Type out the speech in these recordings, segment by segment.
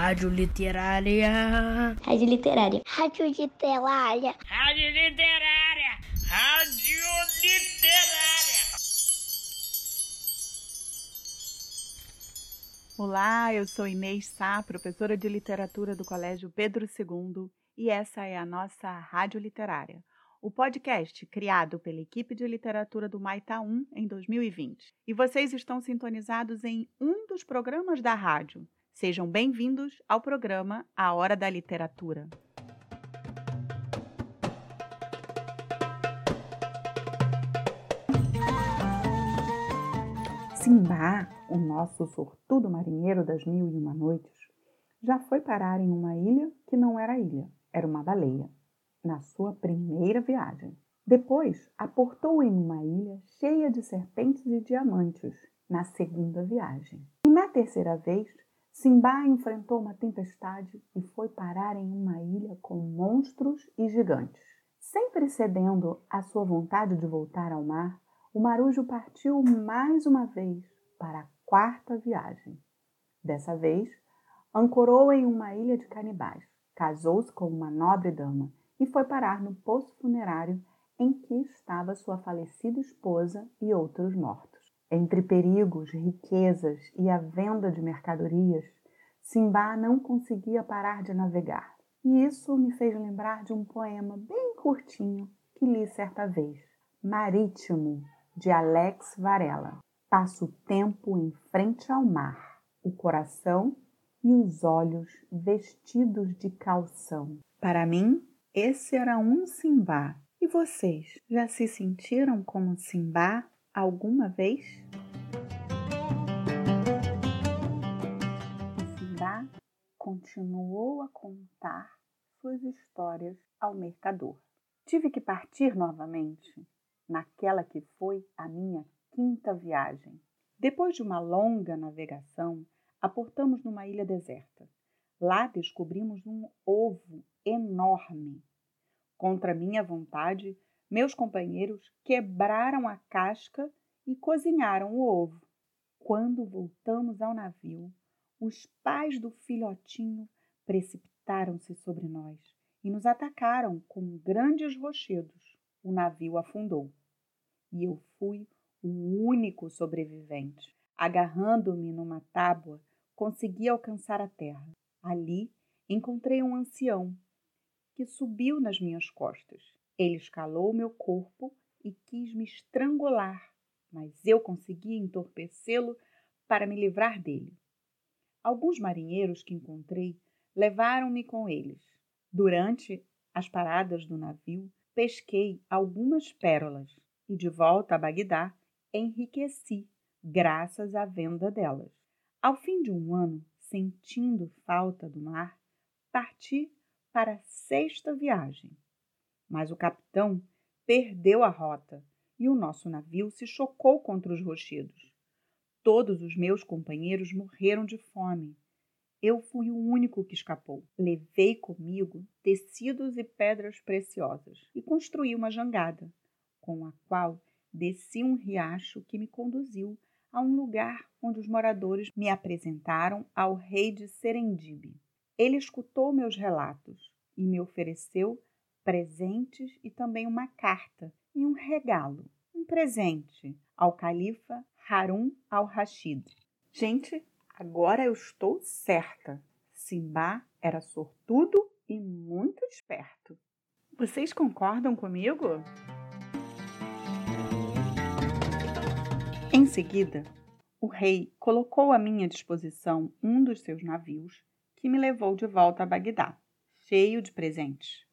Rádio Literária. Rádio Literária. Rádio Literária. Rádio Literária. Rádio Literária. Olá, eu sou Inês Sá, professora de literatura do Colégio Pedro II, e essa é a nossa Rádio Literária, o podcast criado pela equipe de literatura do Maita 1 em 2020. E vocês estão sintonizados em um dos programas da rádio. Sejam bem-vindos ao programa A Hora da Literatura. Simba, o nosso sortudo marinheiro das mil e uma noites, já foi parar em uma ilha que não era ilha, era uma baleia, na sua primeira viagem. Depois, aportou em uma ilha cheia de serpentes e diamantes, na segunda viagem. E na terceira vez, Simba enfrentou uma tempestade e foi parar em uma ilha com monstros e gigantes. Sempre cedendo à sua vontade de voltar ao mar, o marujo partiu mais uma vez para a quarta viagem. Dessa vez, ancorou em uma ilha de canibais, casou-se com uma nobre dama e foi parar no poço funerário em que estava sua falecida esposa e outros mortos. Entre perigos, riquezas e a venda de mercadorias, Simba não conseguia parar de navegar. E isso me fez lembrar de um poema bem curtinho que li certa vez, Marítimo, de Alex Varela. Passa o tempo em frente ao mar, o coração e os olhos vestidos de calção. Para mim, esse era um Simba. E vocês já se sentiram como Simba alguma vez? Simba continuou a contar suas histórias ao mercador. Tive que partir novamente, naquela que foi a minha quinta viagem. Depois de uma longa navegação, aportamos numa ilha deserta. Lá descobrimos um ovo enorme. Contra minha vontade, meus companheiros quebraram a casca e cozinharam o ovo. Quando voltamos ao navio, os pais do filhotinho precipitaram-se sobre nós e nos atacaram com grandes rochedos. O navio afundou e eu fui o único sobrevivente. Agarrando-me numa tábua, consegui alcançar a terra. Ali encontrei um ancião que subiu nas minhas costas. Ele escalou meu corpo e quis me estrangular, mas eu consegui entorpecê-lo para me livrar dele. Alguns marinheiros que encontrei levaram-me com eles. Durante as paradas do navio, pesquei algumas pérolas e, de volta a Bagdá, enriqueci graças à venda delas. Ao fim de um ano, sentindo falta do mar, parti para a sexta viagem. Mas o capitão perdeu a rota e o nosso navio se chocou contra os rochedos. Todos os meus companheiros morreram de fome. Eu fui o único que escapou. Levei comigo tecidos e pedras preciosas e construí uma jangada, com a qual desci um riacho que me conduziu a um lugar onde os moradores me apresentaram ao rei de Serendib. Ele escutou meus relatos e me ofereceu presentes e também uma carta e um regalo, um presente ao califa Harun al-Rashid. Gente, agora eu estou certa. Simba era sortudo e muito esperto. Vocês concordam comigo? Em seguida, o rei colocou à minha disposição um dos seus navios que me levou de volta a Bagdá, cheio de presentes.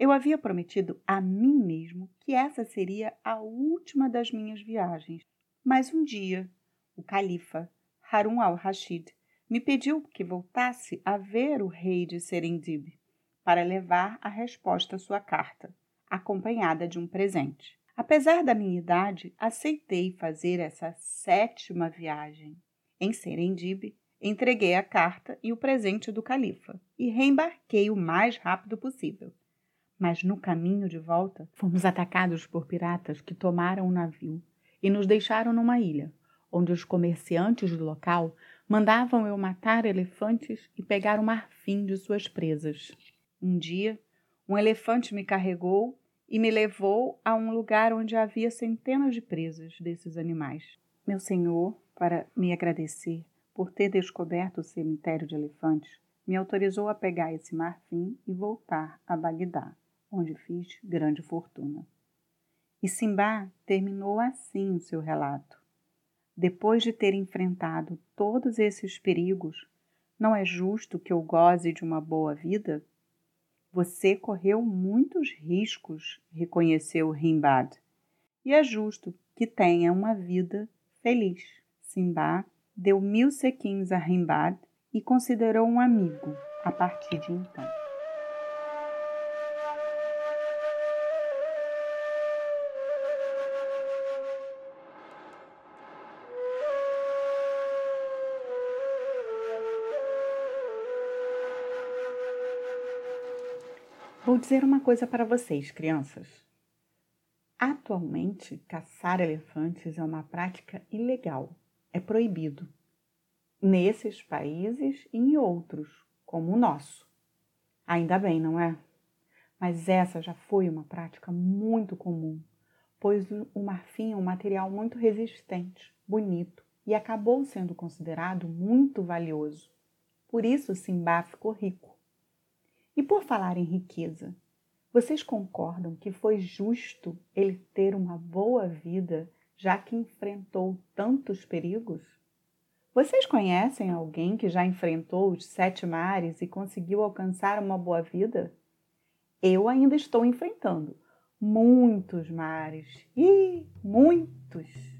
Eu havia prometido a mim mesmo que essa seria a última das minhas viagens, mas um dia o califa Harun al-Rashid me pediu que voltasse a ver o rei de Serendib para levar a resposta à sua carta, acompanhada de um presente. Apesar da minha idade, aceitei fazer essa sétima viagem. Em Serendib, entreguei a carta e o presente do califa e reembarquei o mais rápido possível. Mas no caminho de volta, fomos atacados por piratas que tomaram o navio e nos deixaram numa ilha, onde os comerciantes do local Mandavam eu matar elefantes e pegar o marfim de suas presas. Um dia, um elefante me carregou e me levou a um lugar onde havia centenas de presas desses animais. Meu senhor, para me agradecer por ter descoberto o cemitério de elefantes, me autorizou a pegar esse marfim e voltar a Bagdá, onde fiz grande fortuna. E Simba terminou assim o seu relato. Depois de ter enfrentado todos esses perigos, não é justo que eu goze de uma boa vida? Você correu muitos riscos, reconheceu Rimbad, e é justo que tenha uma vida feliz. Simba deu mil sequins a Rimbad e considerou um amigo a partir de então. Vou dizer uma coisa para vocês, crianças. Atualmente, caçar elefantes é uma prática ilegal, é proibido. Nesses países e em outros, como o nosso. Ainda bem, não é? Mas essa já foi uma prática muito comum, pois o marfim é um material muito resistente, bonito e acabou sendo considerado muito valioso. Por isso, Simba ficou rico. E por falar em riqueza, vocês concordam que foi justo ele ter uma boa vida, já que enfrentou tantos perigos? Vocês conhecem alguém que já enfrentou os sete mares e conseguiu alcançar uma boa vida? Eu ainda estou enfrentando muitos mares e muitos.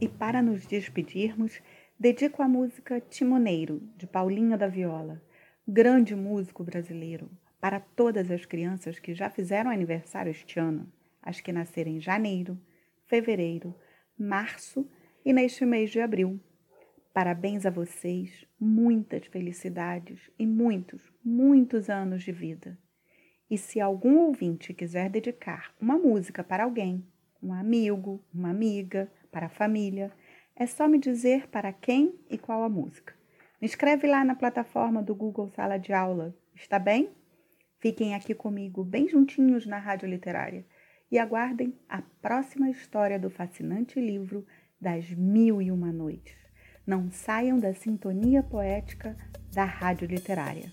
E para nos despedirmos, dedico a música Timoneiro, de Paulinho da Viola, grande músico brasileiro, para todas as crianças que já fizeram aniversário este ano, as que nasceram em janeiro, fevereiro, março e neste mês de abril. Parabéns a vocês, muitas felicidades e muitos, muitos anos de vida. E se algum ouvinte quiser dedicar uma música para alguém, um amigo, uma amiga, para a família, é só me dizer para quem e qual a música. Me escreve lá na plataforma do Google Sala de Aula, está bem? Fiquem aqui comigo, bem juntinhos na Rádio Literária, e aguardem a próxima história do fascinante livro das Mil e Uma Noites. Não saiam da sintonia poética da Rádio Literária.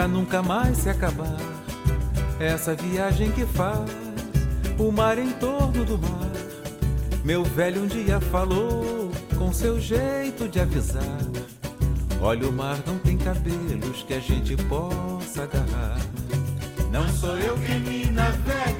pra nunca mais se acabar. Essa viagem que faz o mar em torno do mar. Meu velho um dia falou com seu jeito de avisar. Olha, o mar não tem cabelos que a gente possa agarrar. Não sou eu quem me navega,